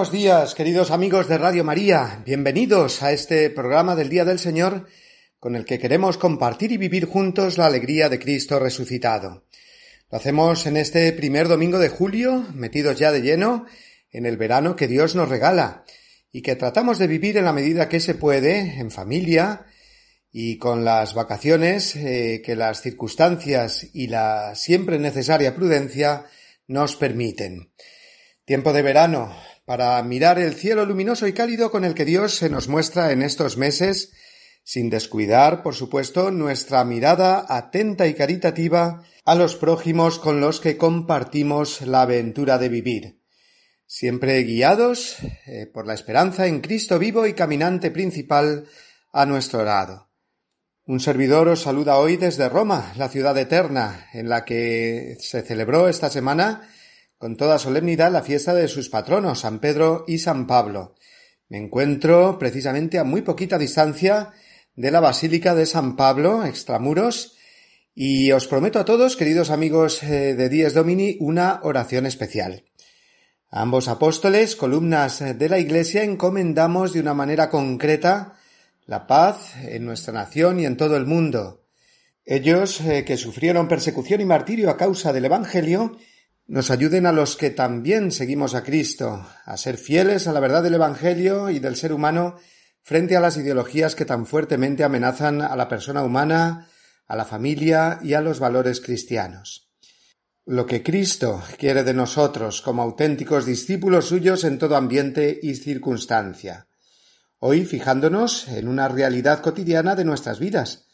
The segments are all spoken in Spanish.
Buenos días, queridos amigos de Radio María. Bienvenidos a este programa del Día del Señor con el que queremos compartir y vivir juntos la alegría de Cristo resucitado. Lo hacemos en este primer domingo de julio, metidos ya de lleno en el verano que Dios nos regala y que tratamos de vivir en la medida que se puede, en familia y con las vacaciones eh, que las circunstancias y la siempre necesaria prudencia nos permiten. Tiempo de verano, para mirar el cielo luminoso y cálido con el que Dios se nos muestra en estos meses, sin descuidar, por supuesto, nuestra mirada atenta y caritativa a los prójimos con los que compartimos la aventura de vivir, siempre guiados eh, por la esperanza en Cristo vivo y caminante principal a nuestro lado. Un servidor os saluda hoy desde Roma, la ciudad eterna, en la que se celebró esta semana con toda solemnidad la fiesta de sus patronos, San Pedro y San Pablo. Me encuentro precisamente a muy poquita distancia de la Basílica de San Pablo, extramuros, y os prometo a todos, queridos amigos eh, de Dies Domini, una oración especial. Ambos apóstoles, columnas de la Iglesia, encomendamos de una manera concreta la paz en nuestra nación y en todo el mundo. Ellos, eh, que sufrieron persecución y martirio a causa del Evangelio, nos ayuden a los que también seguimos a Cristo, a ser fieles a la verdad del Evangelio y del ser humano frente a las ideologías que tan fuertemente amenazan a la persona humana, a la familia y a los valores cristianos. Lo que Cristo quiere de nosotros como auténticos discípulos suyos en todo ambiente y circunstancia. Hoy fijándonos en una realidad cotidiana de nuestras vidas,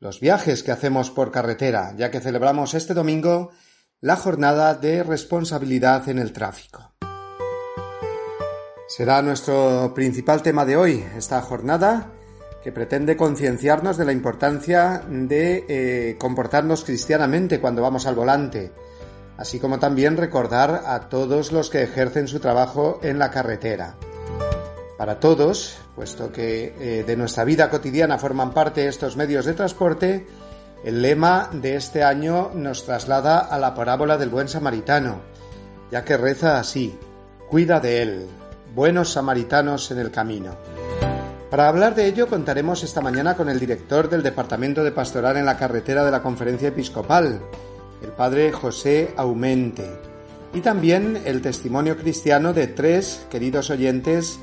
los viajes que hacemos por carretera, ya que celebramos este domingo la jornada de responsabilidad en el tráfico. Será nuestro principal tema de hoy, esta jornada que pretende concienciarnos de la importancia de eh, comportarnos cristianamente cuando vamos al volante, así como también recordar a todos los que ejercen su trabajo en la carretera. Para todos, puesto que eh, de nuestra vida cotidiana forman parte estos medios de transporte, el lema de este año nos traslada a la parábola del buen samaritano, ya que reza así, cuida de él, buenos samaritanos en el camino. Para hablar de ello contaremos esta mañana con el director del Departamento de Pastoral en la Carretera de la Conferencia Episcopal, el padre José Aumente, y también el testimonio cristiano de tres queridos oyentes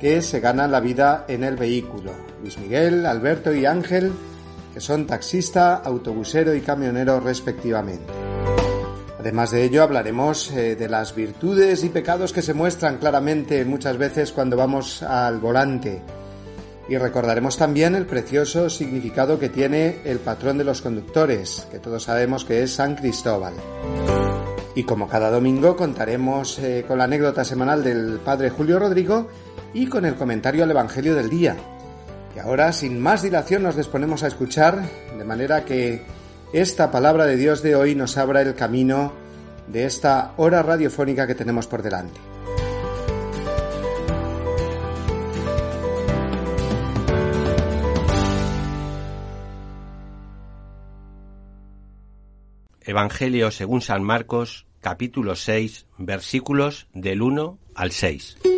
que se ganan la vida en el vehículo, Luis Miguel, Alberto y Ángel, que son taxista, autobusero y camionero respectivamente. Además de ello hablaremos eh, de las virtudes y pecados que se muestran claramente muchas veces cuando vamos al volante. Y recordaremos también el precioso significado que tiene el patrón de los conductores, que todos sabemos que es San Cristóbal. Y como cada domingo contaremos eh, con la anécdota semanal del Padre Julio Rodrigo y con el comentario al Evangelio del día, y ahora, sin más dilación, nos disponemos a escuchar, de manera que esta palabra de Dios de hoy nos abra el camino de esta hora radiofónica que tenemos por delante. Evangelio según San Marcos, capítulo 6, versículos del 1 al 6.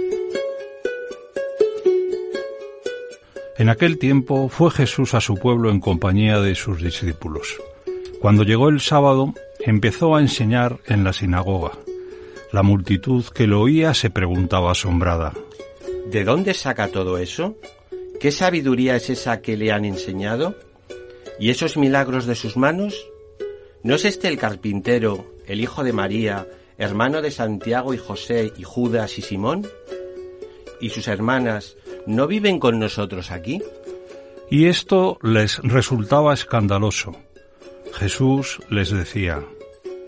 En aquel tiempo fue Jesús a su pueblo en compañía de sus discípulos. Cuando llegó el sábado, empezó a enseñar en la sinagoga. La multitud que lo oía se preguntaba asombrada. ¿De dónde saca todo eso? ¿Qué sabiduría es esa que le han enseñado? ¿Y esos milagros de sus manos? ¿No es este el carpintero, el hijo de María, hermano de Santiago y José y Judas y Simón? ¿Y sus hermanas no viven con nosotros aquí? Y esto les resultaba escandaloso. Jesús les decía,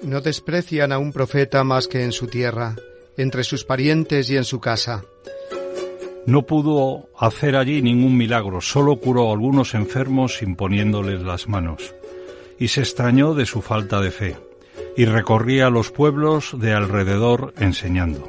No desprecian a un profeta más que en su tierra, entre sus parientes y en su casa. No pudo hacer allí ningún milagro, solo curó a algunos enfermos imponiéndoles las manos y se extrañó de su falta de fe, y recorría los pueblos de alrededor enseñando.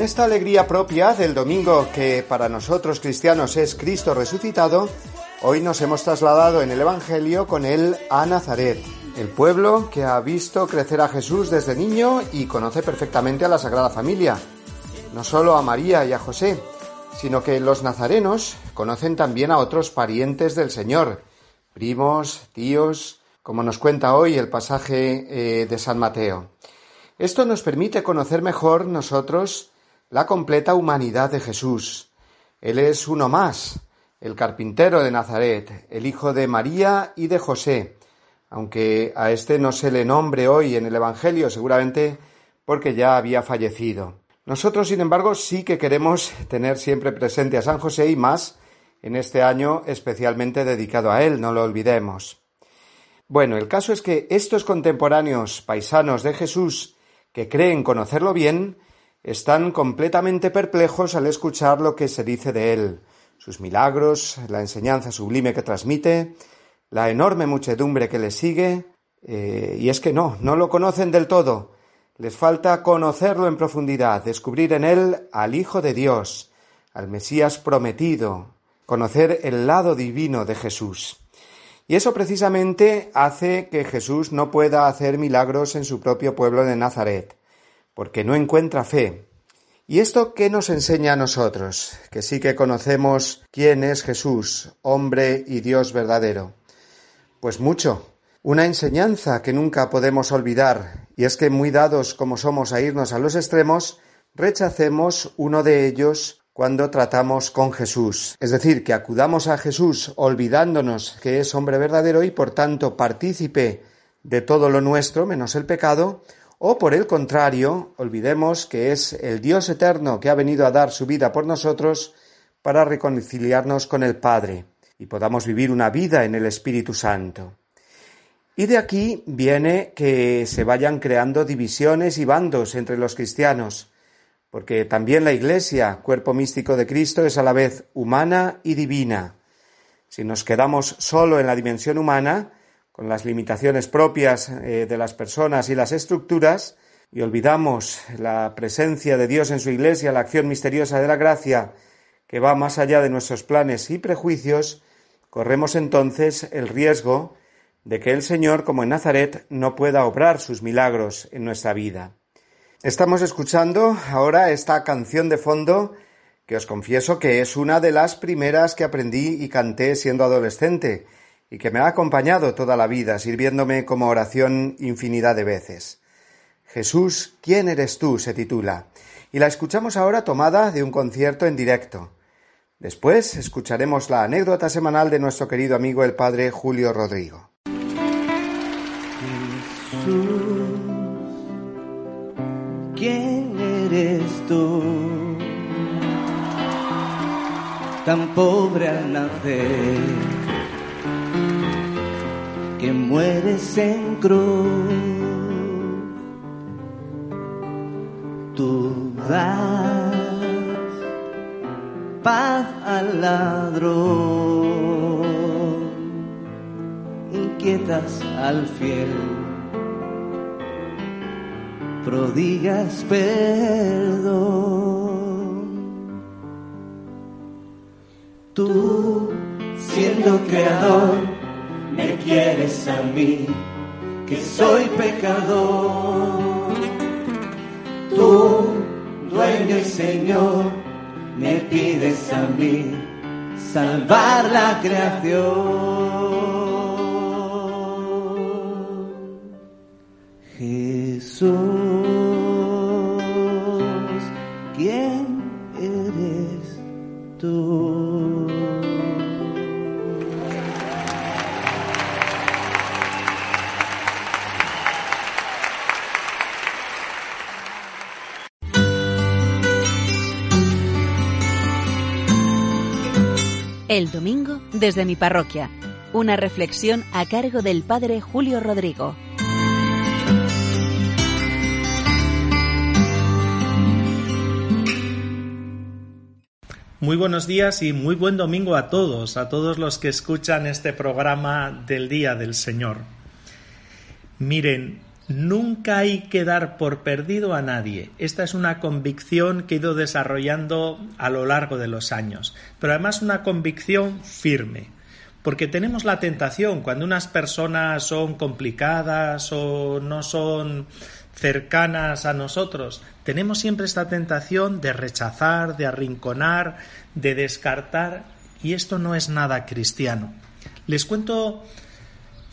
Esta alegría propia del domingo que para nosotros cristianos es Cristo resucitado, hoy nos hemos trasladado en el Evangelio con él a Nazaret, el pueblo que ha visto crecer a Jesús desde niño y conoce perfectamente a la Sagrada Familia, no solo a María y a José, sino que los nazarenos conocen también a otros parientes del Señor, primos, tíos, como nos cuenta hoy el pasaje eh, de San Mateo. Esto nos permite conocer mejor nosotros la completa humanidad de Jesús. Él es uno más, el carpintero de Nazaret, el hijo de María y de José, aunque a este no se le nombre hoy en el Evangelio, seguramente porque ya había fallecido. Nosotros, sin embargo, sí que queremos tener siempre presente a San José y más en este año especialmente dedicado a él, no lo olvidemos. Bueno, el caso es que estos contemporáneos paisanos de Jesús que creen conocerlo bien, están completamente perplejos al escuchar lo que se dice de él, sus milagros, la enseñanza sublime que transmite, la enorme muchedumbre que le sigue, eh, y es que no, no lo conocen del todo. Les falta conocerlo en profundidad, descubrir en él al Hijo de Dios, al Mesías prometido, conocer el lado divino de Jesús. Y eso precisamente hace que Jesús no pueda hacer milagros en su propio pueblo de Nazaret, porque no encuentra fe. ¿Y esto qué nos enseña a nosotros? Que sí que conocemos quién es Jesús, hombre y Dios verdadero. Pues mucho. Una enseñanza que nunca podemos olvidar, y es que muy dados como somos a irnos a los extremos, rechacemos uno de ellos cuando tratamos con Jesús. Es decir, que acudamos a Jesús olvidándonos que es hombre verdadero y por tanto partícipe de todo lo nuestro menos el pecado, o por el contrario, olvidemos que es el Dios eterno que ha venido a dar su vida por nosotros para reconciliarnos con el Padre y podamos vivir una vida en el Espíritu Santo. Y de aquí viene que se vayan creando divisiones y bandos entre los cristianos, porque también la Iglesia, cuerpo místico de Cristo, es a la vez humana y divina. Si nos quedamos solo en la dimensión humana, con las limitaciones propias eh, de las personas y las estructuras, y olvidamos la presencia de Dios en su Iglesia, la acción misteriosa de la gracia, que va más allá de nuestros planes y prejuicios, corremos entonces el riesgo de que el Señor, como en Nazaret, no pueda obrar sus milagros en nuestra vida. Estamos escuchando ahora esta canción de fondo que os confieso que es una de las primeras que aprendí y canté siendo adolescente y que me ha acompañado toda la vida, sirviéndome como oración infinidad de veces. Jesús, ¿quién eres tú? se titula, y la escuchamos ahora tomada de un concierto en directo. Después escucharemos la anécdota semanal de nuestro querido amigo el padre Julio Rodrigo. ¿Quién eres tú? Tan pobre al nacer, que mueres en cruz. Tú das paz al ladrón, inquietas al fiel prodigas perdón. Tú, siendo creador, me quieres a mí, que soy pecador. Tú, dueño y Señor, me pides a mí salvar la creación. Desde mi parroquia. Una reflexión a cargo del Padre Julio Rodrigo. Muy buenos días y muy buen domingo a todos, a todos los que escuchan este programa del Día del Señor. Miren, nunca hay que dar por perdido a nadie. Esta es una convicción que he ido desarrollando a lo largo de los años, pero además una convicción firme. Porque tenemos la tentación, cuando unas personas son complicadas o no son cercanas a nosotros, tenemos siempre esta tentación de rechazar, de arrinconar, de descartar, y esto no es nada cristiano. Les cuento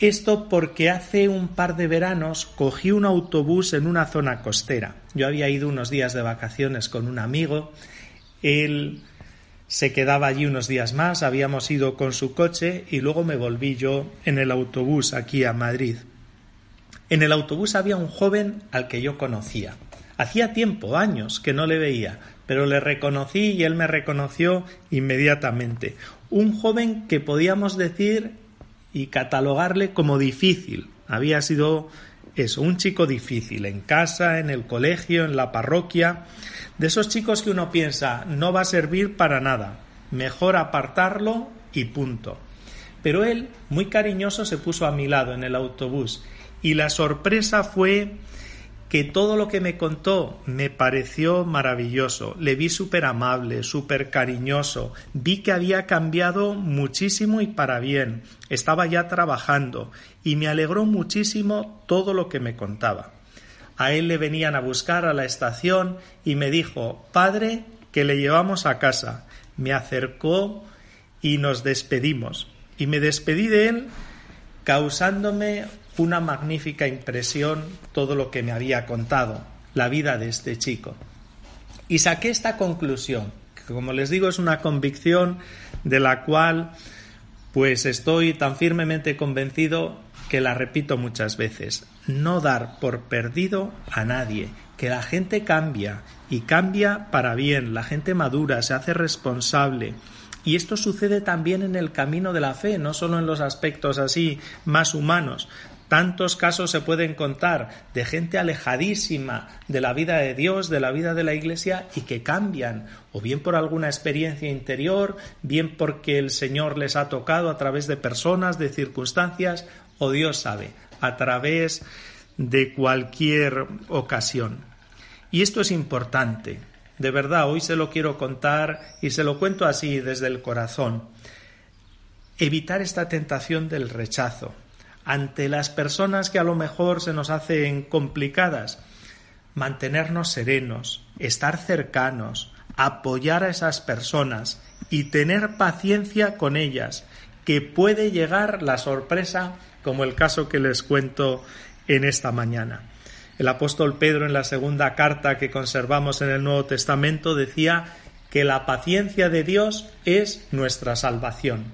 esto porque hace un par de veranos cogí un autobús en una zona costera. Yo había ido unos días de vacaciones con un amigo, él se quedaba allí unos días más, habíamos ido con su coche y luego me volví yo en el autobús aquí a Madrid. En el autobús había un joven al que yo conocía. Hacía tiempo, años, que no le veía, pero le reconocí y él me reconoció inmediatamente. Un joven que podíamos decir y catalogarle como difícil. Había sido eso, un chico difícil, en casa, en el colegio, en la parroquia, de esos chicos que uno piensa no va a servir para nada, mejor apartarlo y punto. Pero él, muy cariñoso, se puso a mi lado en el autobús y la sorpresa fue que todo lo que me contó me pareció maravilloso. Le vi súper amable, súper cariñoso. Vi que había cambiado muchísimo y para bien. Estaba ya trabajando y me alegró muchísimo todo lo que me contaba. A él le venían a buscar a la estación y me dijo Padre, que le llevamos a casa. Me acercó y nos despedimos. Y me despedí de él causándome una magnífica impresión todo lo que me había contado, la vida de este chico. Y saqué esta conclusión, que como les digo es una convicción de la cual pues estoy tan firmemente convencido que la repito muchas veces. No dar por perdido a nadie, que la gente cambia y cambia para bien, la gente madura, se hace responsable, y esto sucede también en el camino de la fe, no solo en los aspectos así más humanos. Tantos casos se pueden contar de gente alejadísima de la vida de Dios, de la vida de la Iglesia y que cambian, o bien por alguna experiencia interior, bien porque el Señor les ha tocado a través de personas, de circunstancias, o Dios sabe, a través de cualquier ocasión. Y esto es importante, de verdad, hoy se lo quiero contar y se lo cuento así desde el corazón. Evitar esta tentación del rechazo ante las personas que a lo mejor se nos hacen complicadas. Mantenernos serenos, estar cercanos, apoyar a esas personas y tener paciencia con ellas, que puede llegar la sorpresa como el caso que les cuento en esta mañana. El apóstol Pedro en la segunda carta que conservamos en el Nuevo Testamento decía que la paciencia de Dios es nuestra salvación.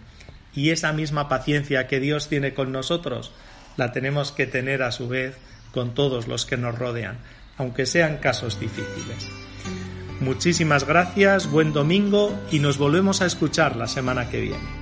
Y esa misma paciencia que Dios tiene con nosotros la tenemos que tener a su vez con todos los que nos rodean, aunque sean casos difíciles. Muchísimas gracias, buen domingo y nos volvemos a escuchar la semana que viene.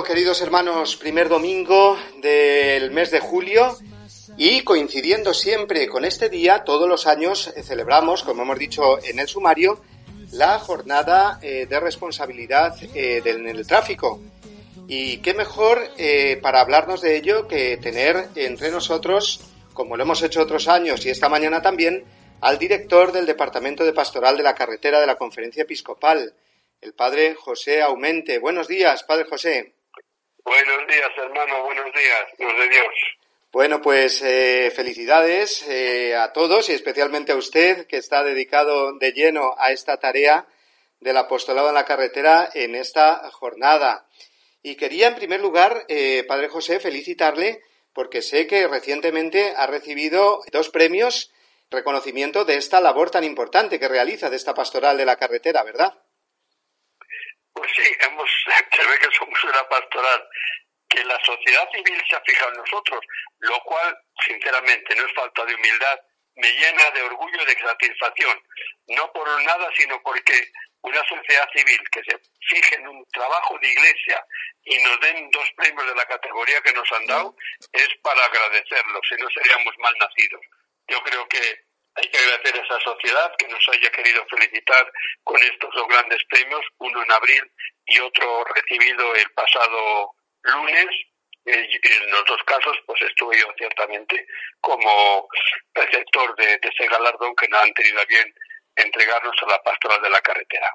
Queridos hermanos, primer domingo del mes de julio y coincidiendo siempre con este día, todos los años celebramos, como hemos dicho en el sumario, la jornada eh, de responsabilidad eh, en el tráfico. Y qué mejor eh, para hablarnos de ello que tener entre nosotros, como lo hemos hecho otros años y esta mañana también, al director del Departamento de Pastoral de la Carretera de la Conferencia Episcopal, el padre José Aumente. Buenos días, padre José. Buenos días, hermano, buenos días, Dios de Dios. Bueno, pues eh, felicidades eh, a todos y especialmente a usted que está dedicado de lleno a esta tarea del apostolado en la carretera en esta jornada. Y quería, en primer lugar, eh, Padre José, felicitarle porque sé que recientemente ha recibido dos premios reconocimiento de esta labor tan importante que realiza de esta pastoral de la carretera, ¿verdad? Pues sí, hemos, se ve que somos una pastoral que la sociedad civil se ha fijado en nosotros, lo cual, sinceramente, no es falta de humildad, me llena de orgullo y de satisfacción, no por nada, sino porque una sociedad civil que se fije en un trabajo de iglesia y nos den dos premios de la categoría que nos han dado, es para agradecerlo, si no seríamos mal nacidos. Yo creo que hay que agradecer a esa sociedad que nos haya querido felicitar con estos dos grandes premios, uno en abril y otro recibido el pasado lunes. Eh, en los dos casos, pues estuve yo ciertamente como receptor de, ese galardón que nos han tenido a bien entregarnos a la pastoral de la carretera.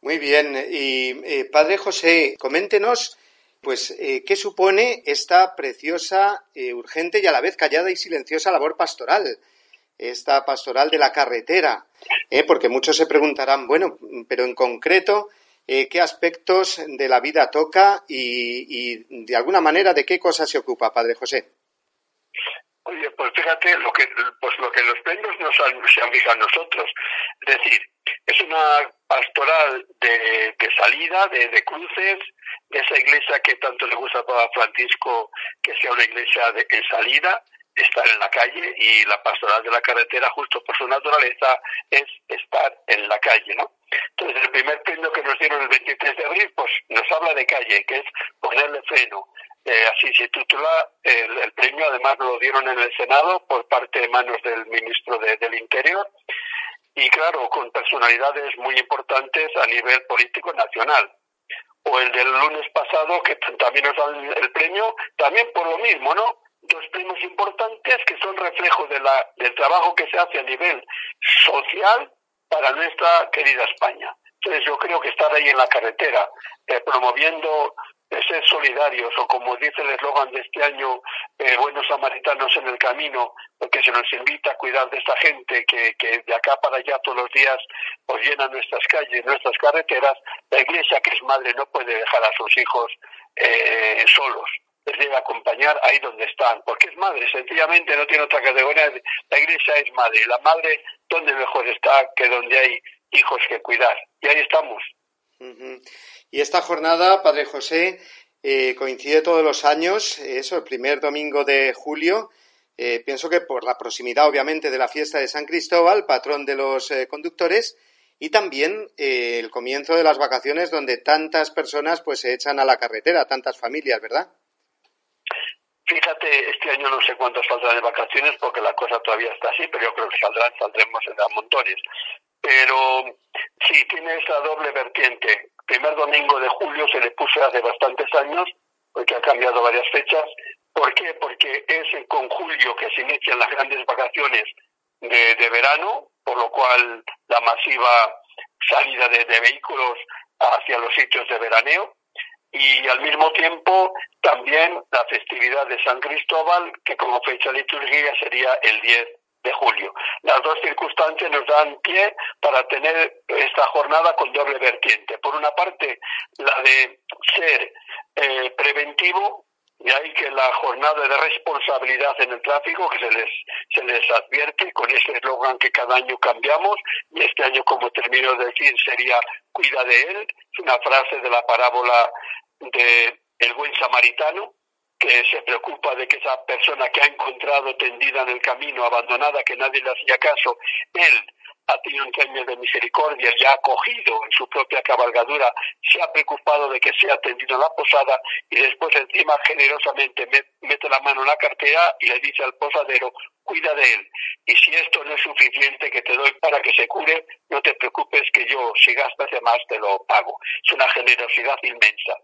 Muy bien. Y eh, Padre José, coméntenos, pues, eh, ¿qué supone esta preciosa, urgente y a la vez callada y silenciosa labor pastoral? Esta pastoral de la carretera, ¿eh? porque muchos se preguntarán, bueno, pero en concreto, eh, ¿qué aspectos de la vida toca y, de alguna manera de qué cosas se ocupa, Padre José? Oye, pues fíjate lo que, pues lo que los premios nos han, se han fijado nosotros. Es decir, es una pastoral de, salida, de, de, cruces, de esa iglesia que tanto le gusta a Papa Francisco, que sea una iglesia de, en salida, estar en la calle y la pastoral de la carretera, justo por su naturaleza, es estar en la calle, ¿no? Entonces, el primer premio que nos dieron el 23 de abril, pues nos habla de calle, que es ponerle freno. Eh, así se titula el, premio, además lo dieron en el Senado por parte de manos del ministro de, del Interior y claro, con personalidades muy importantes a nivel político nacional. O el del lunes pasado, que también nos dan el premio, también por lo mismo, ¿no? Dos premios importantes que son reflejo de la, del trabajo que se hace a nivel social para nuestra querida España. Entonces yo creo que estar ahí en la carretera, eh, promoviendo eh, ser solidarios, o como dice el eslogan de este año, eh, buenos samaritanos en el camino, porque se nos invita a cuidar de esta gente que, que de acá para allá todos los días pues llena nuestras calles, nuestras carreteras, la iglesia que es madre no puede dejar a sus hijos solos les debe acompañar ahí donde están, porque es madre, sencillamente no tiene otra categoría. La iglesia es madre, la madre, ¿dónde mejor está que donde hay hijos que cuidar? Y ahí estamos. Y esta jornada, Padre José, eh, coincide todos los años, eso, el primer domingo de julio. Eh, pienso que por la proximidad, obviamente, de la fiesta de San Cristóbal, patrón de los eh, conductores, y también eh, el comienzo de las vacaciones donde tantas personas pues se echan a la carretera, tantas familias, ¿verdad? Fíjate, este año no sé cuántos saldrán de vacaciones porque la cosa todavía está así, pero yo creo que saldrán, saldremos en montones. Pero sí, tiene esa doble vertiente. Primer domingo de julio se le puso hace bastantes años, porque ha cambiado varias fechas. ¿Por qué? Porque es con julio que se inician las grandes vacaciones de, verano, por lo cual la masiva salida de vehículos hacia los sitios de veraneo y al mismo tiempo también la festividad de San Cristóbal, que como fecha litúrgica sería el 10 de julio. Las dos circunstancias nos dan pie para tener esta jornada con doble vertiente. Por una parte, la de ser eh, preventivo, y ahí que la jornada de responsabilidad en el tráfico, que se les, se les advierte con ese eslogan que cada año cambiamos, y este año, como termino de decir, sería cuida de él, es una frase de la parábola de el buen samaritano, que se preocupa de que esa persona que ha encontrado tendida en el camino, abandonada, que nadie le hacía caso, él ha tenido un premio de misericordia y ha acogido en su propia cabalgadura, se ha preocupado de que sea atendido en la posada y después encima generosamente mete la mano en la cartera y le dice al posadero, cuida de él. Y si esto no es suficiente que te doy para que se cure, no te preocupes que yo, si gastas de más, te lo pago. Es una generosidad inmensa.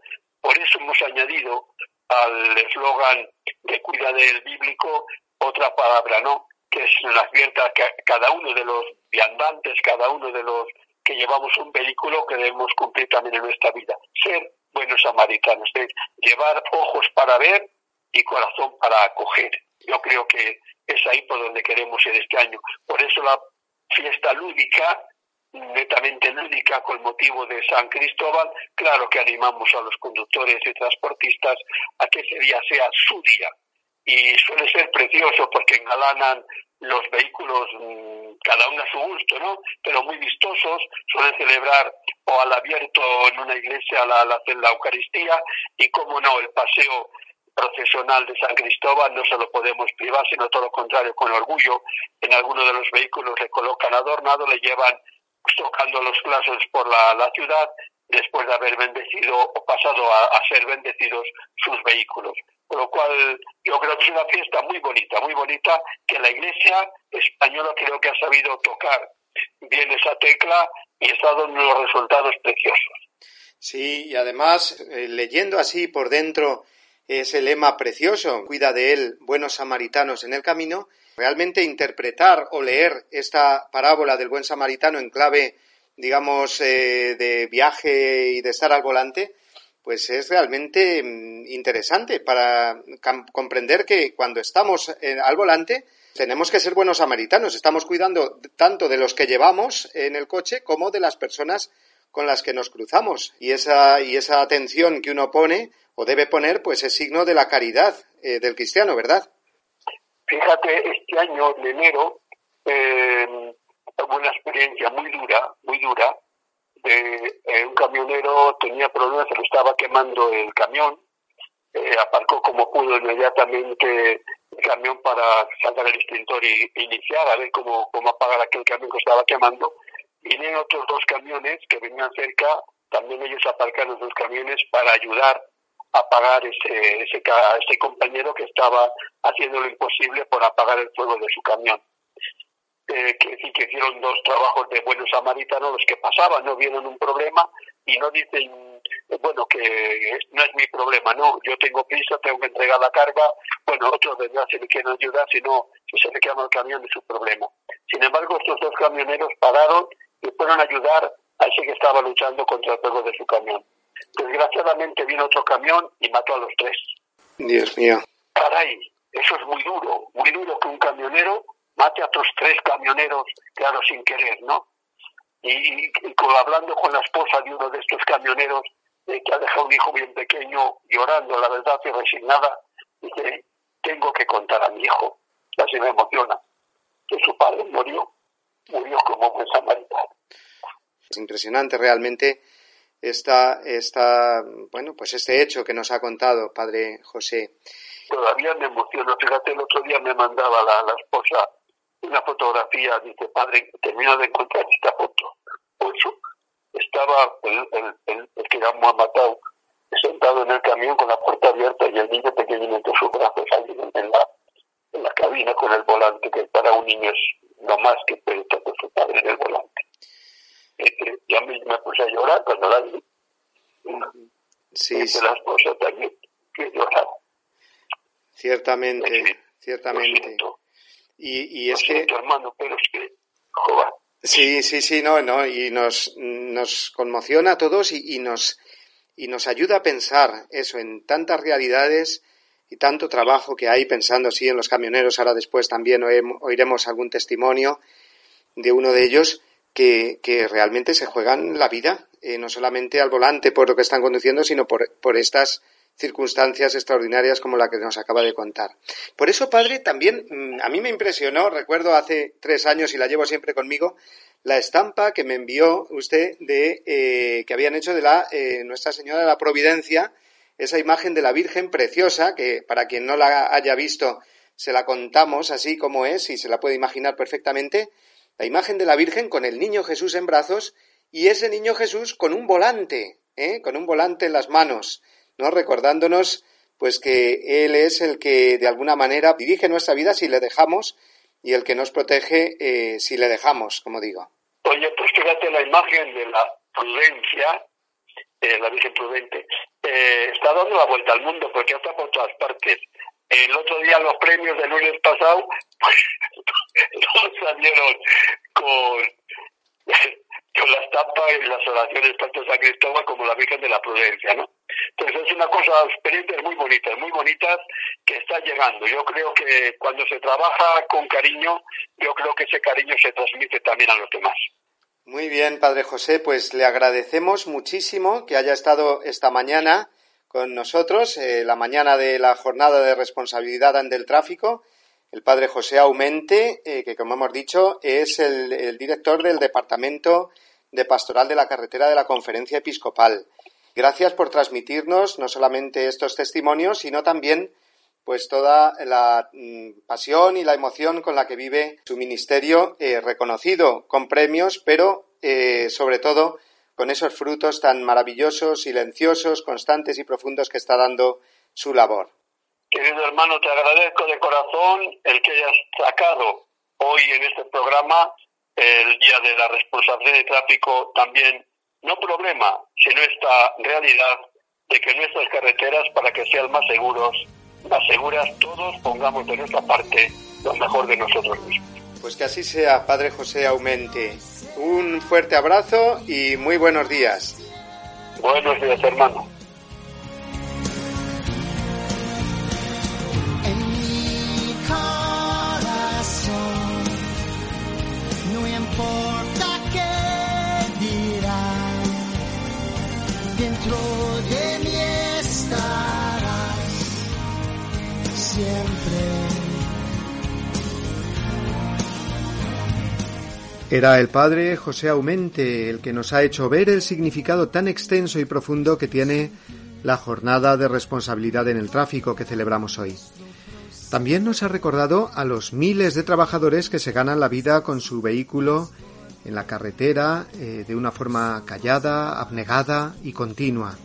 Por eso hemos añadido al eslogan de cuida del bíblico otra palabra, ¿no? Que es nos advierta cada uno de los viandantes, cada uno de los que llevamos un vehículo que debemos cumplir también en nuestra vida. Ser buenos samaritanos, es llevar ojos para ver y corazón para acoger. Yo creo que es ahí por donde queremos ir este año. Por eso la fiesta lúdica netamente lúdica con motivo de San Cristóbal, claro que animamos a los conductores y transportistas a que ese día sea su día. Y suele ser precioso porque engalanan los vehículos mm, cada uno a su gusto, ¿no? Pero muy vistosos, suelen celebrar o al abierto en una iglesia la, la, Eucaristía y, como no, el paseo procesional de San Cristóbal no se lo podemos privar, sino todo lo contrario, con orgullo. En alguno de los vehículos le colocan adornado, le llevan tocando los clases por la, la, ciudad después de haber bendecido o pasado a, ser bendecidos sus vehículos. Con lo cual yo creo que es una fiesta muy bonita, muy bonita, que la Iglesia española creo que ha sabido tocar bien esa tecla y está dando unos resultados preciosos. Sí, y además, eh, leyendo así por dentro ese lema precioso, cuida de él, buenos samaritanos en el camino, realmente interpretar o leer esta parábola del buen samaritano en clave, digamos, eh, de viaje y de estar al volante, pues es realmente mm, interesante para comprender que cuando estamos al volante tenemos que ser buenos samaritanos. Estamos cuidando tanto de los que llevamos en el coche como de las personas con las que nos cruzamos. Y esa, y esa atención que uno pone o debe poner, pues es signo de la caridad eh, del cristiano, ¿verdad? Fíjate, este año, en enero, eh, una experiencia muy dura, muy dura, eh, un camionero tenía problemas, se le estaba quemando el camión, eh, aparcó como pudo inmediatamente el camión para sacar el extintor y, iniciar a ver cómo, cómo apagar aquel camión que estaba quemando. Y vienen otros dos camiones que venían cerca, también ellos aparcaron sus camiones para ayudar a apagar ese, ese, ese compañero que estaba haciendo lo imposible por apagar el fuego de su camión eh, que, que hicieron dos trabajos de buenos samaritanos los que pasaban, no vieron un problema y no dicen, bueno, que no es mi problema, no, yo tengo prisa, tengo que entregar la carga, bueno, otros vendrán si me quieren ayudar, si no, si se le quema el camión es su problema. Sin embargo, estos dos camioneros pararon y fueron a ayudar a ese que estaba luchando contra el fuego de su camión. Desgraciadamente vino otro camión y mató a los tres. Dios mío. Caray, eso es muy duro, muy duro que un camionero mate a otros tres camioneros, claro, sin querer, ¿no? Y, hablando con la esposa de uno de estos camioneros, eh, que ha dejado un hijo bien pequeño, llorando, la verdad, y resignada, dice, tengo que contar a mi hijo, casi me emociona, que su padre murió, murió como buen samaritano. Es impresionante realmente esta, esta, bueno, pues este hecho que nos ha contado padre José. Todavía me emociona, fíjate, el otro día me mandaba la, la esposa una fotografía, dice, padre, termino de encontrar esta foto. Por eso estaba el, el, el, que ya ha matado sentado en el camión con la puerta abierta y el niño pequeño entre sus brazos ahí en la, en la cabina con el volante, que para un niño es lo más que puede estar con su padre en el volante. Este, ya me, me puse a llorar cuando la vi. Sí, sí. la esposa también, que lloraba. Ciertamente, ciertamente. Y, y es que... hermano, pero es que... Sí, sí, sí, no, no, y nos, nos conmociona a todos y, y, nos, y nos ayuda a pensar eso en tantas realidades y tanto trabajo que hay pensando, sí, en los camioneros, ahora después también oiremos algún testimonio de uno de ellos que, que realmente se juegan la vida, eh, no solamente al volante por lo que están conduciendo, sino por, por estas circunstancias extraordinarias como la que nos acaba de contar. Por eso, padre, también mm, a mí me impresionó, recuerdo hace tres años y la llevo siempre conmigo, la estampa que me envió usted de eh, que habían hecho de la eh, Nuestra Señora de la Providencia, esa imagen de la Virgen preciosa, que para quien no la haya visto se la contamos así como es y se la puede imaginar perfectamente, la imagen de la Virgen con el niño Jesús en brazos y ese niño Jesús con un volante, ¿eh? con un volante en las manos. ¿No? Recordándonos pues que Él es el que de alguna manera dirige nuestra vida si le dejamos y el que nos protege eh, si le dejamos, como digo. Oye, pues fíjate la imagen de la prudencia, eh, la Virgen Prudente, eh, está dando la vuelta al mundo porque está por todas partes. El otro día los premios del lunes pasado, pues todos salieron con con la estampa y las oraciones tanto San Cristóbal como la Virgen de la Prudencia, ¿no? Entonces es una cosa, experiencias muy bonitas, muy bonitas que están llegando. Yo creo que cuando se trabaja con cariño, yo creo que ese cariño se transmite también a los demás. Muy bien, Padre José, pues le agradecemos muchísimo que haya estado esta mañana con nosotros, eh, la mañana de la jornada de responsabilidad ante el tráfico el padre José Aumente, eh, que como hemos dicho es el, director del Departamento de Pastoral de la Carretera de la Conferencia Episcopal. Gracias por transmitirnos no solamente estos testimonios, sino también pues toda la mm, pasión y la emoción con la que vive su ministerio, eh, reconocido con premios, pero eh, sobre todo con esos frutos tan maravillosos, silenciosos, constantes y profundos que está dando su labor. Querido hermano, te agradezco de corazón el que hayas sacado hoy en este programa el Día de la Responsabilidad de Tráfico también, no problema, sino esta realidad de que nuestras carreteras, para que sean más seguros, más seguras, todos pongamos de nuestra parte lo mejor de nosotros mismos. Pues que así sea, Padre José Aumente. Un fuerte abrazo y muy buenos días. Buenos días, hermano. Era el padre José Aumente el que nos ha hecho ver el significado tan extenso y profundo que tiene la jornada de responsabilidad en el tráfico que celebramos hoy. También nos ha recordado a los miles de trabajadores que se ganan la vida con su vehículo en la carretera eh, de una forma callada, abnegada y continua,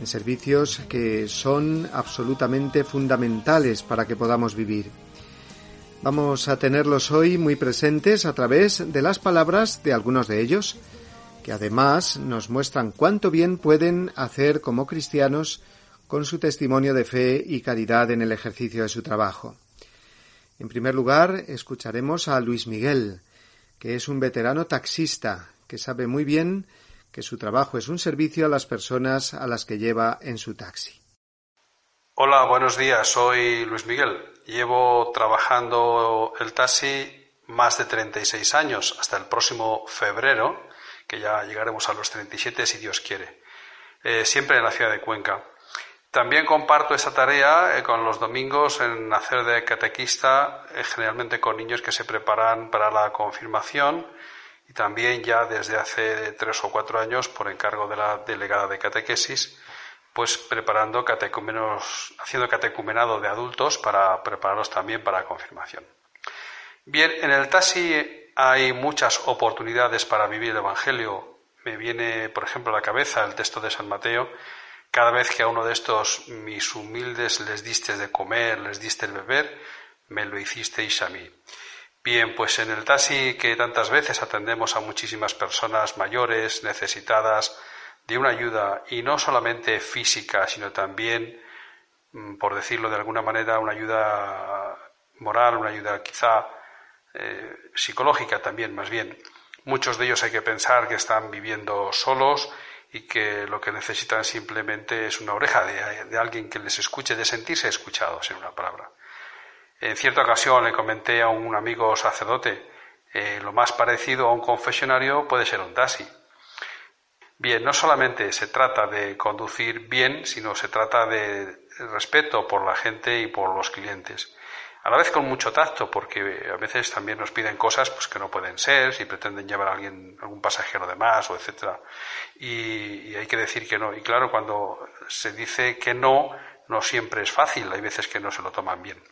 en servicios que son absolutamente fundamentales para que podamos vivir. Vamos a tenerlos hoy muy presentes a través de las palabras de algunos de ellos, que además nos muestran cuánto bien pueden hacer como cristianos con su testimonio de fe y caridad en el ejercicio de su trabajo. En primer lugar, escucharemos a Luis Miguel, que es un veterano taxista, que sabe muy bien que su trabajo es un servicio a las personas a las que lleva en su taxi. Hola, buenos días, soy Luis Miguel. Llevo trabajando el taxi más de 36 años, hasta el próximo febrero, que ya llegaremos a los 37 si Dios quiere, eh, siempre en la ciudad de Cuenca. También comparto esa tarea eh, con los domingos en hacer de catequista, eh, generalmente con niños que se preparan para la confirmación y también ya desde hace tres o cuatro años por encargo de la delegada de catequesis pues preparando catecumenos, haciendo catecumenado de adultos para prepararlos también para la confirmación. Bien, en el taxi hay muchas oportunidades para vivir el Evangelio. Me viene, por ejemplo, a la cabeza el texto de San Mateo. Cada vez que a uno de estos mis humildes les diste de comer, les diste de beber, me lo hicisteis a mí. Bien, pues en el taxi que tantas veces atendemos a muchísimas personas mayores, necesitadas, de una ayuda, y no solamente física, sino también, mm, por decirlo de alguna manera, una ayuda moral, una ayuda quizá eh, psicológica también, más bien. Muchos de ellos hay que pensar que están viviendo solos y que lo que necesitan simplemente es una oreja de, alguien que les escuche, de sentirse escuchados, en una palabra. En cierta ocasión le comenté a un amigo sacerdote, eh, lo más parecido a un confesionario puede ser un taxi. Bien, no solamente se trata de conducir bien, sino se trata de respeto por la gente y por los clientes. A la vez con mucho tacto, porque a veces también nos piden cosas pues, que no pueden ser, si pretenden llevar a alguien, algún pasajero de más, o etcétera. Y, y hay que decir que no. Y claro, cuando se dice que no, no siempre es fácil, hay veces que no se lo toman bien.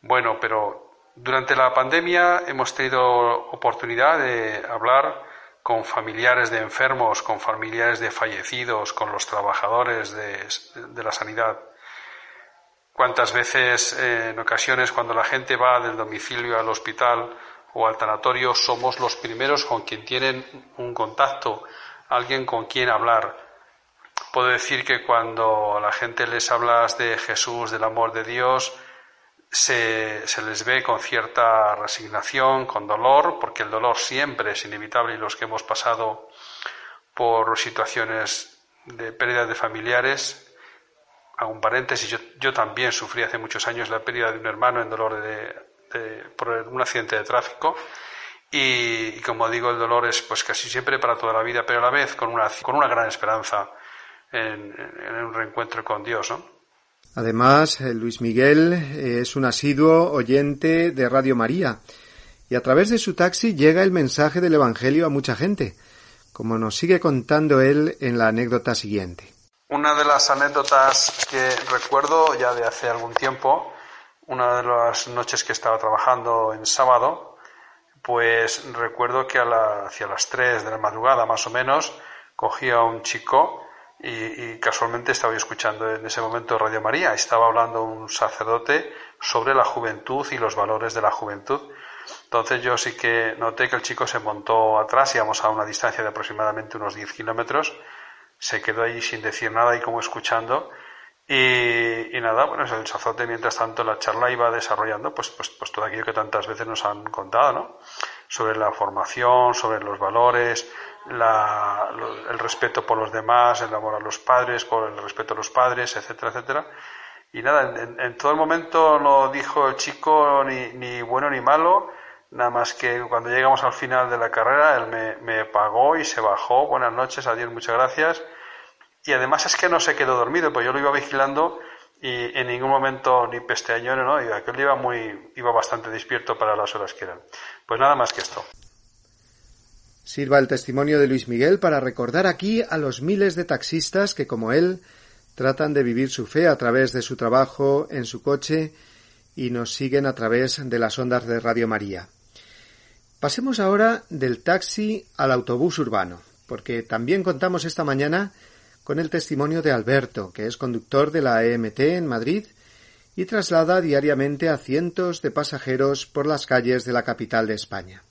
Bueno, pero durante la pandemia hemos tenido oportunidad de hablar con familiares de enfermos, con familiares de fallecidos, con los trabajadores de, la sanidad. ¿Cuántas veces eh, en ocasiones cuando la gente va del domicilio al hospital o al tanatorio somos los primeros con quien tienen un contacto, alguien con quien hablar? Puedo decir que cuando a la gente les hablas de Jesús, del amor de Dios, se, les ve con cierta resignación, con dolor, porque el dolor siempre es inevitable y los que hemos pasado por situaciones de pérdida de familiares, hago un paréntesis, yo, también sufrí hace muchos años la pérdida de un hermano en dolor de, por un accidente de tráfico y, como digo, el dolor es pues casi siempre para toda la vida, pero a la vez con una, con una gran esperanza en, en un reencuentro con Dios, ¿no? Además, eh, Luis Miguel eh, es un asiduo oyente de Radio María y a través de su taxi llega el mensaje del Evangelio a mucha gente, como nos sigue contando él en la anécdota siguiente. Una de las anécdotas que recuerdo ya de hace algún tiempo, una de las noches que estaba trabajando en sábado, pues recuerdo que hacia las 3 de la madrugada más o menos cogía a un chico y, casualmente estaba escuchando en ese momento Radio María, estaba hablando un sacerdote sobre la juventud y los valores de la juventud. Entonces yo sí que noté que el chico se montó atrás, íbamos a una distancia de aproximadamente unos 10 kilómetros, se quedó allí sin decir nada y como escuchando. Y, y, nada, bueno, el sacerdote mientras tanto la charla iba desarrollando pues, pues, pues todo aquello que tantas veces nos han contado, ¿no? Sobre la formación, sobre los valores, la, el respeto por los demás, el amor a los padres, por el respeto a los padres, etcétera, etcétera. Y nada, en, todo el momento no dijo el chico ni, ni, bueno ni malo, nada más que cuando llegamos al final de la carrera, él me, me pagó y se bajó. Buenas noches, adiós, muchas gracias. Y además es que no se quedó dormido, pues yo lo iba vigilando y en ningún momento ni pesteaño, ¿no? Y aquel iba muy, iba bastante despierto para las horas que eran. Pues nada más que esto. Sirva el testimonio de Luis Miguel para recordar aquí a los miles de taxistas que, como él, tratan de vivir su fe a través de su trabajo en su coche y nos siguen a través de las ondas de Radio María. Pasemos ahora del taxi al autobús urbano, porque también contamos esta mañana con el testimonio de Alberto, que es conductor de la EMT en Madrid y traslada diariamente a cientos de pasajeros por las calles de la capital de España.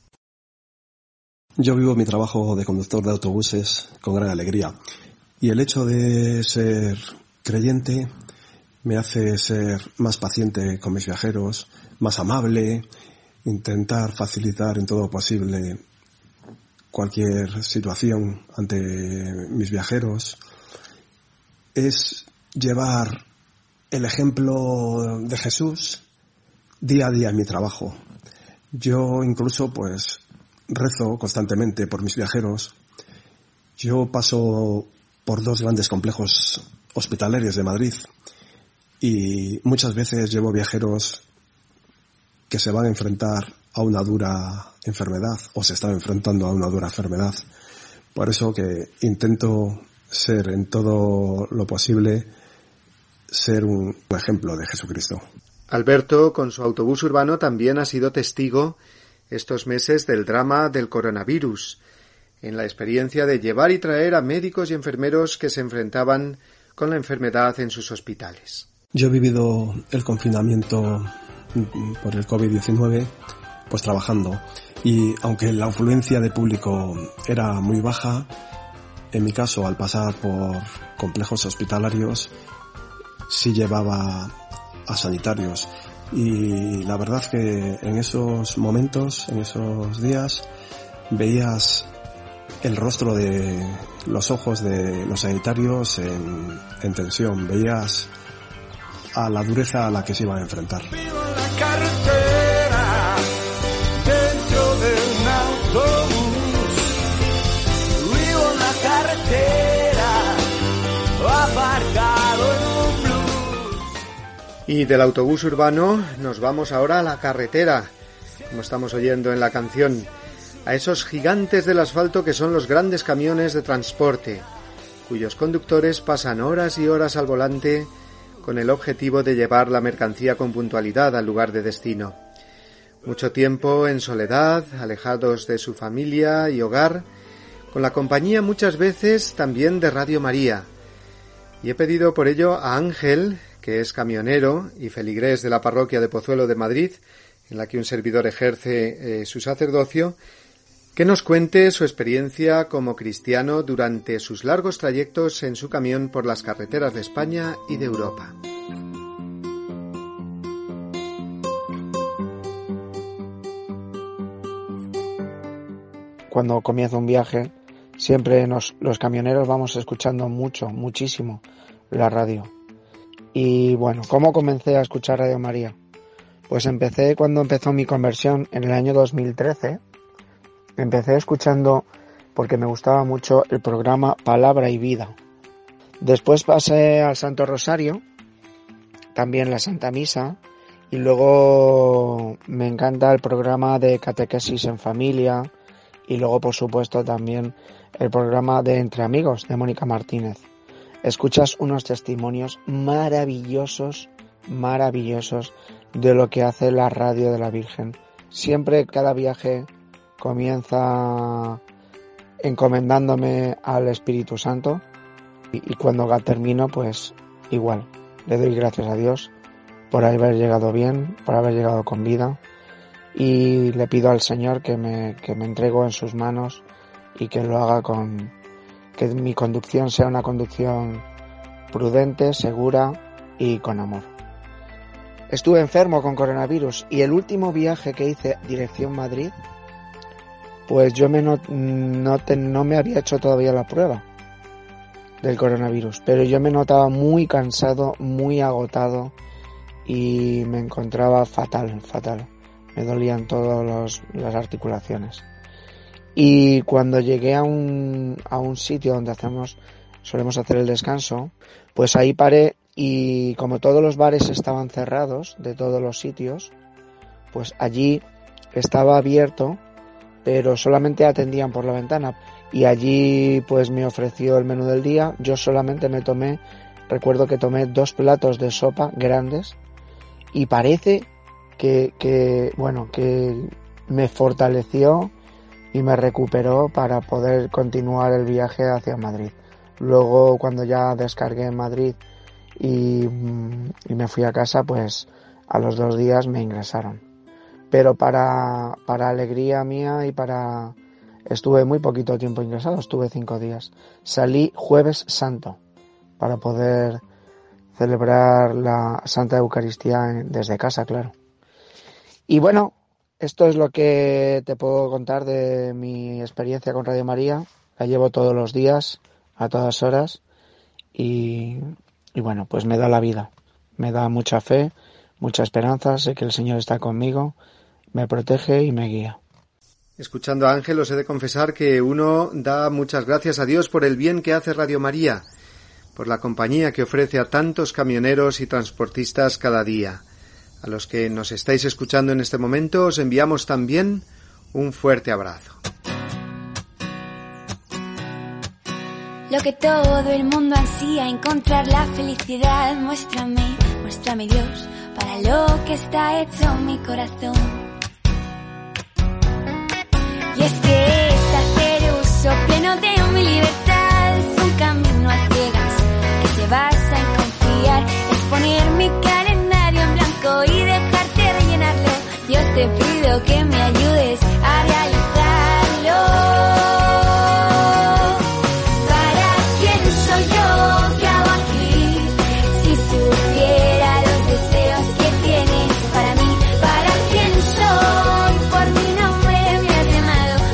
Yo vivo mi trabajo de conductor de autobuses con gran alegría y el hecho de ser creyente me hace ser más paciente con mis viajeros, más amable, intentar facilitar en todo posible cualquier situación ante mis viajeros, es llevar el ejemplo de Jesús día a día en mi trabajo. Yo incluso pues rezo constantemente por mis viajeros. Yo paso por dos grandes complejos hospitalarios de Madrid y muchas veces llevo viajeros que se van a enfrentar a una dura enfermedad o se están enfrentando a una dura enfermedad. Por eso que intento ser en todo lo posible ser un ejemplo de Jesucristo. Alberto, con su autobús urbano, también ha sido testigo estos meses del drama del coronavirus, en la experiencia de llevar y traer a médicos y enfermeros que se enfrentaban con la enfermedad en sus hospitales. Yo he vivido el confinamiento por el COVID-19 pues trabajando y aunque la afluencia de público era muy baja, en mi caso al pasar por complejos hospitalarios sí llevaba a sanitarios y la verdad que en esos momentos, en esos días, veías el rostro de los ojos de los sanitarios en, en tensión, veías a la dureza a la que se iban a enfrentar. Y del autobús urbano nos vamos ahora a la carretera, como estamos oyendo en la canción, a esos gigantes del asfalto que son los grandes camiones de transporte, cuyos conductores pasan horas y horas al volante con el objetivo de llevar la mercancía con puntualidad al lugar de destino. Mucho tiempo en soledad, alejados de su familia y hogar, con la compañía muchas veces también de Radio María. Y he pedido por ello a Ángel, que es camionero y feligrés de la parroquia de Pozuelo de Madrid, en la que un servidor ejerce eh, su sacerdocio, que nos cuente su experiencia como cristiano durante sus largos trayectos en su camión por las carreteras de España y de Europa. Cuando comienza un viaje, siempre los camioneros vamos escuchando mucho, muchísimo la radio y bueno, ¿cómo comencé a escuchar Radio María? Pues empecé cuando empezó mi conversión en el año 2013. Empecé escuchando porque me gustaba mucho el programa Palabra y Vida. Después pasé al Santo Rosario, también la Santa Misa, y luego me encanta el programa de Catequesis en Familia, y luego por supuesto también el programa de Entre Amigos de Mónica Martínez escuchas unos testimonios maravillosos, maravillosos de lo que hace la radio de la Virgen. Siempre cada viaje comienza encomendándome al Espíritu Santo y, cuando termino pues igual. Le doy gracias a Dios por haber llegado bien, por haber llegado con vida y le pido al Señor que me, que me entrego en sus manos y que lo haga con, que mi conducción sea una conducción prudente, segura y con amor. Estuve enfermo con coronavirus y el último viaje que hice dirección Madrid, pues yo me no, no me había hecho todavía la prueba del coronavirus, pero yo me notaba muy cansado, muy agotado y me encontraba fatal, fatal. Me dolían todas las articulaciones. Y cuando llegué a un, a un sitio donde hacemos, solemos hacer el descanso, pues ahí paré y como todos los bares estaban cerrados de todos los sitios, pues allí estaba abierto pero solamente atendían por la ventana y allí pues me ofreció el menú del día. Yo solamente me tomé, recuerdo que tomé dos platos de sopa grandes y parece que, que bueno, que me fortaleció y me recuperó para poder continuar el viaje hacia Madrid. Luego cuando ya descargué en Madrid y, y me fui a casa, pues a los dos días me ingresaron. Pero para, para alegría mía y para... Estuve muy poquito tiempo ingresado, estuve cinco días. Salí jueves santo para poder celebrar la Santa Eucaristía desde casa, claro. Y bueno, esto es lo que te puedo contar de mi experiencia con Radio María. La llevo todos los días, a todas horas, y, bueno, pues me da la vida, me da mucha fe, mucha esperanza, sé que el Señor está conmigo, me protege y me guía. Escuchando a Ángel, os he de confesar que uno da muchas gracias a Dios por el bien que hace Radio María, por la compañía que ofrece a tantos camioneros y transportistas cada día. A los que nos estáis escuchando en este momento os enviamos también un fuerte abrazo. Lo que todo el mundo ansía, encontrar la felicidad, muéstrame, muéstrame Dios, para lo que está hecho mi corazón. Y es que es hacer uso pleno de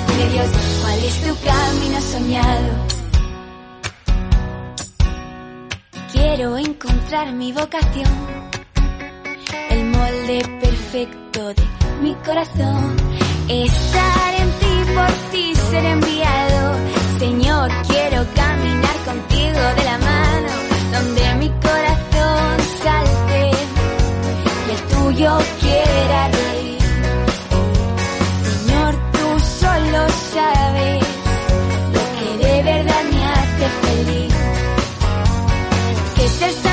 Dime Dios, ¿cuál es tu camino soñado? Quiero encontrar mi vocación, el molde perfecto de mi corazón. Estar en ti, por ti ser enviado. Señor, quiero caminar contigo de la mano, donde mi corazón salte y el tuyo quiera reír. Señor, tú solo sabes lo que de verdad me hace feliz. Que es mi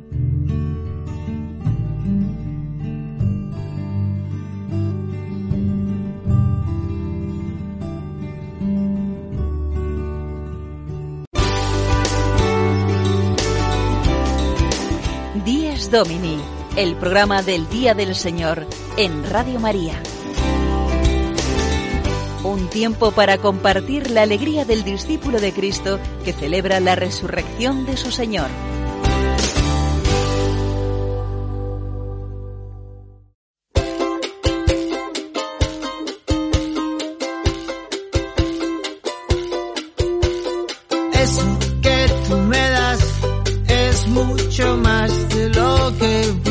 Dies Domini, el programa del Día del Señor en Radio María. Un tiempo para compartir la alegría del discípulo de Cristo que celebra la resurrección de su Señor. Eso que tú me das es mucho más que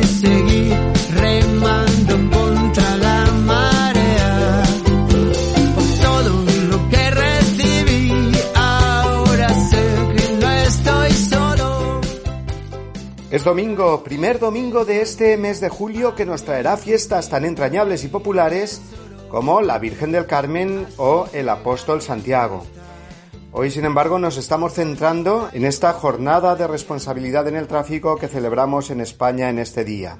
Es domingo, primer domingo de este mes de julio que nos traerá fiestas tan entrañables y populares como la Virgen del Carmen o el Apóstol Santiago. Hoy, sin embargo, nos estamos centrando en esta jornada de responsabilidad en el tráfico que celebramos en España en este día.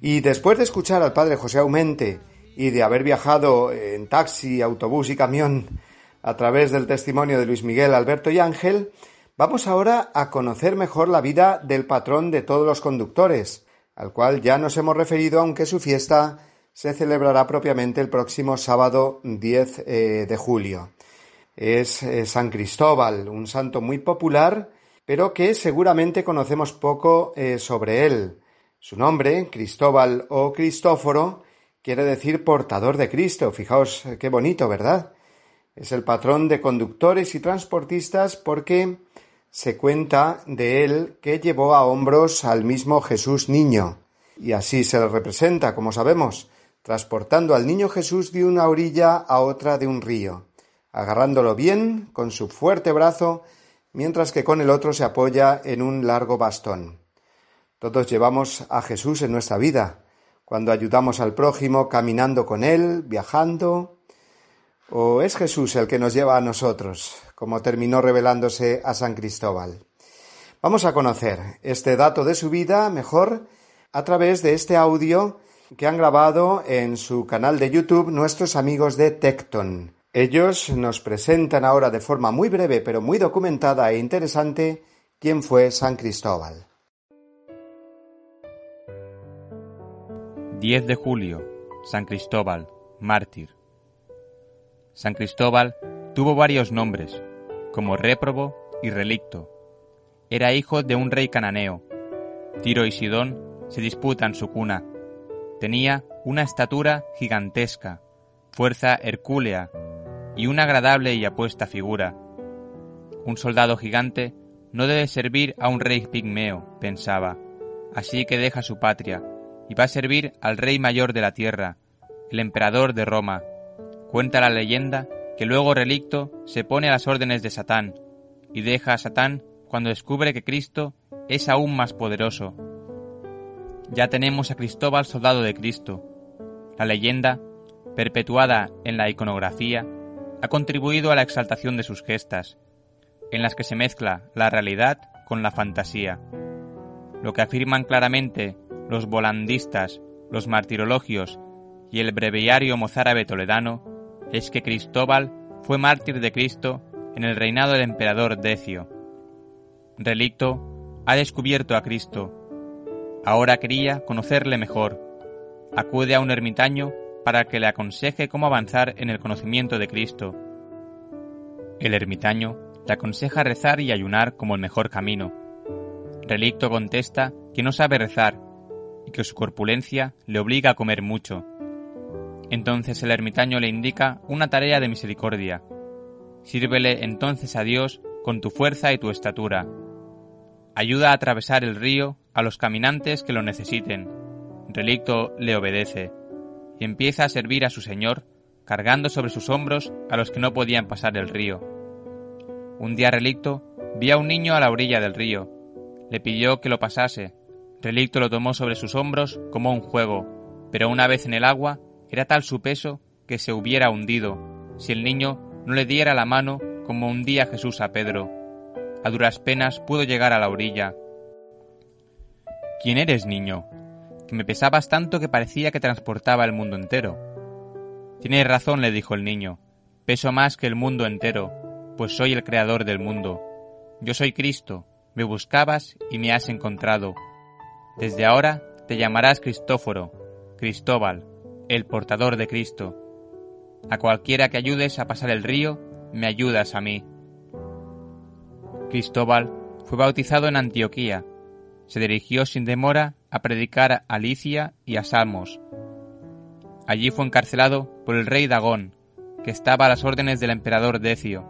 Y después de escuchar al padre José Aumente y de haber viajado en taxi, autobús y camión a través del testimonio de Luis Miguel, Alberto y Ángel, vamos ahora a conocer mejor la vida del patrón de todos los conductores, al cual ya nos hemos referido aunque su fiesta se celebrará propiamente el próximo sábado 10 eh, de julio es eh, San Cristóbal, un santo muy popular, pero que seguramente conocemos poco eh, sobre él. Su nombre, Cristóbal o Cristóforo, quiere decir portador de Cristo. Fijaos qué bonito, ¿verdad? Es el patrón de conductores y transportistas porque se cuenta de él que llevó a hombros al mismo Jesús niño. Y así se le representa, como sabemos, transportando al niño Jesús de una orilla a otra de un río agarrándolo bien con su fuerte brazo, mientras que con el otro se apoya en un largo bastón. Todos llevamos a Jesús en nuestra vida, cuando ayudamos al prójimo caminando con él, viajando, o es Jesús el que nos lleva a nosotros, como terminó revelándose a San Cristóbal. Vamos a conocer este dato de su vida mejor a través de este audio que han grabado en su canal de YouTube nuestros amigos de Tecton. Ellos nos presentan ahora de forma muy breve pero muy documentada e interesante quién fue San Cristóbal. 10 de julio, San Cristóbal, mártir. San Cristóbal tuvo varios nombres, como réprobo y relicto. Era hijo de un rey cananeo. Tiro y Sidón se disputan su cuna. Tenía una estatura gigantesca, fuerza hercúlea y una agradable y apuesta figura. Un soldado gigante no debe servir a un rey pigmeo, pensaba, así que deja su patria y va a servir al rey mayor de la tierra, el emperador de Roma. Cuenta la leyenda que luego Relicto se pone a las órdenes de Satán y deja a Satán cuando descubre que Cristo es aún más poderoso. Ya tenemos a Cristóbal soldado de Cristo. La leyenda, perpetuada en la iconografía, ha contribuido a la exaltación de sus gestas, en las que se mezcla la realidad con la fantasía. Lo que afirman claramente los volandistas, los martirologios y el breviario mozárabe toledano es que Cristóbal fue mártir de Cristo en el reinado del emperador Decio. Relicto ha descubierto a Cristo. Ahora quería conocerle mejor. Acude a un ermitaño para que le aconseje cómo avanzar en el conocimiento de Cristo. El ermitaño le aconseja rezar y ayunar como el mejor camino. Relicto contesta que no sabe rezar y que su corpulencia le obliga a comer mucho. Entonces el ermitaño le indica una tarea de misericordia. Sírvele entonces a Dios con tu fuerza y tu estatura. Ayuda a atravesar el río a los caminantes que lo necesiten. Relicto le obedece y empieza a servir a su señor, cargando sobre sus hombros a los que no podían pasar el río. Un día Relicto vio a un niño a la orilla del río. Le pidió que lo pasase. Relicto lo tomó sobre sus hombros como un juego, pero una vez en el agua era tal su peso que se hubiera hundido, si el niño no le diera la mano como un día Jesús a Pedro. A duras penas pudo llegar a la orilla. ¿Quién eres, niño? que me pesabas tanto que parecía que transportaba el mundo entero. Tienes razón, le dijo el niño, peso más que el mundo entero, pues soy el creador del mundo. Yo soy Cristo, me buscabas y me has encontrado. Desde ahora te llamarás Cristóforo, Cristóbal, el portador de Cristo. A cualquiera que ayudes a pasar el río, me ayudas a mí. Cristóbal fue bautizado en Antioquía. Se dirigió sin demora a predicar a Licia y a Samos. Allí fue encarcelado por el rey Dagón, que estaba a las órdenes del emperador Decio.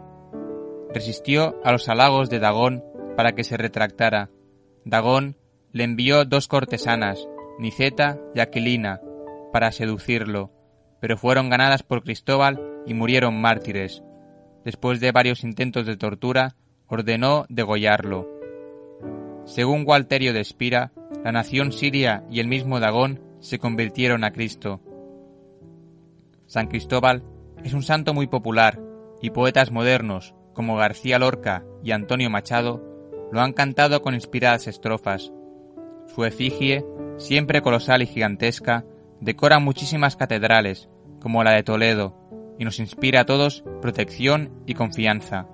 Resistió a los halagos de Dagón para que se retractara. Dagón le envió dos cortesanas, Niceta y Aquilina, para seducirlo, pero fueron ganadas por Cristóbal y murieron mártires. Después de varios intentos de tortura, ordenó degollarlo. Según Gualterio de Espira, la nación siria y el mismo Dagón se convirtieron a Cristo. San Cristóbal es un santo muy popular y poetas modernos como García Lorca y Antonio Machado lo han cantado con inspiradas estrofas. Su efigie, siempre colosal y gigantesca, decora muchísimas catedrales, como la de Toledo, y nos inspira a todos protección y confianza.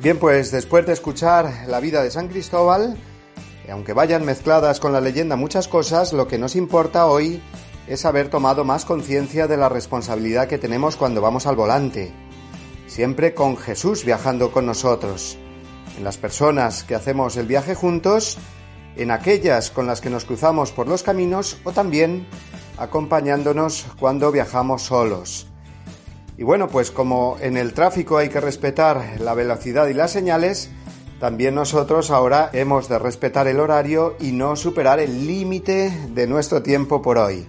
Bien, pues después de escuchar la vida de San Cristóbal, aunque vayan mezcladas con la leyenda muchas cosas, lo que nos importa hoy es haber tomado más conciencia de la responsabilidad que tenemos cuando vamos al volante, siempre con Jesús viajando con nosotros, en las personas que hacemos el viaje juntos, en aquellas con las que nos cruzamos por los caminos o también acompañándonos cuando viajamos solos. Y bueno, pues como en el tráfico hay que respetar la velocidad y las señales, también nosotros ahora hemos de respetar el horario y no superar el límite de nuestro tiempo por hoy.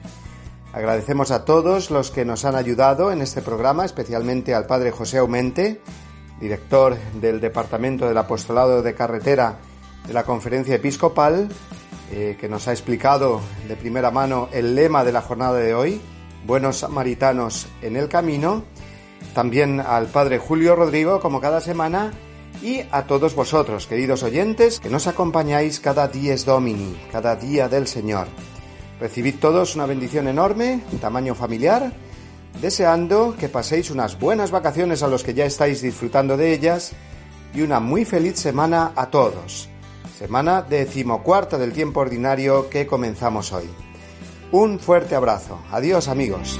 Agradecemos a todos los que nos han ayudado en este programa, especialmente al Padre José Aumente, director del Departamento del Apostolado de Carretera de la Conferencia Episcopal, eh, que nos ha explicado de primera mano el lema de la jornada de hoy, Buenos Samaritanos en el Camino, también al Padre Julio Rodrigo, como cada semana, y a todos vosotros, queridos oyentes, que nos acompañáis cada dies Domini, cada día del Señor. Recibid todos una bendición enorme, tamaño familiar, deseando que paséis unas buenas vacaciones a los que ya estáis disfrutando de ellas y una muy feliz semana a todos. Semana decimocuarta del tiempo ordinario que comenzamos hoy. Un fuerte abrazo. Adiós amigos.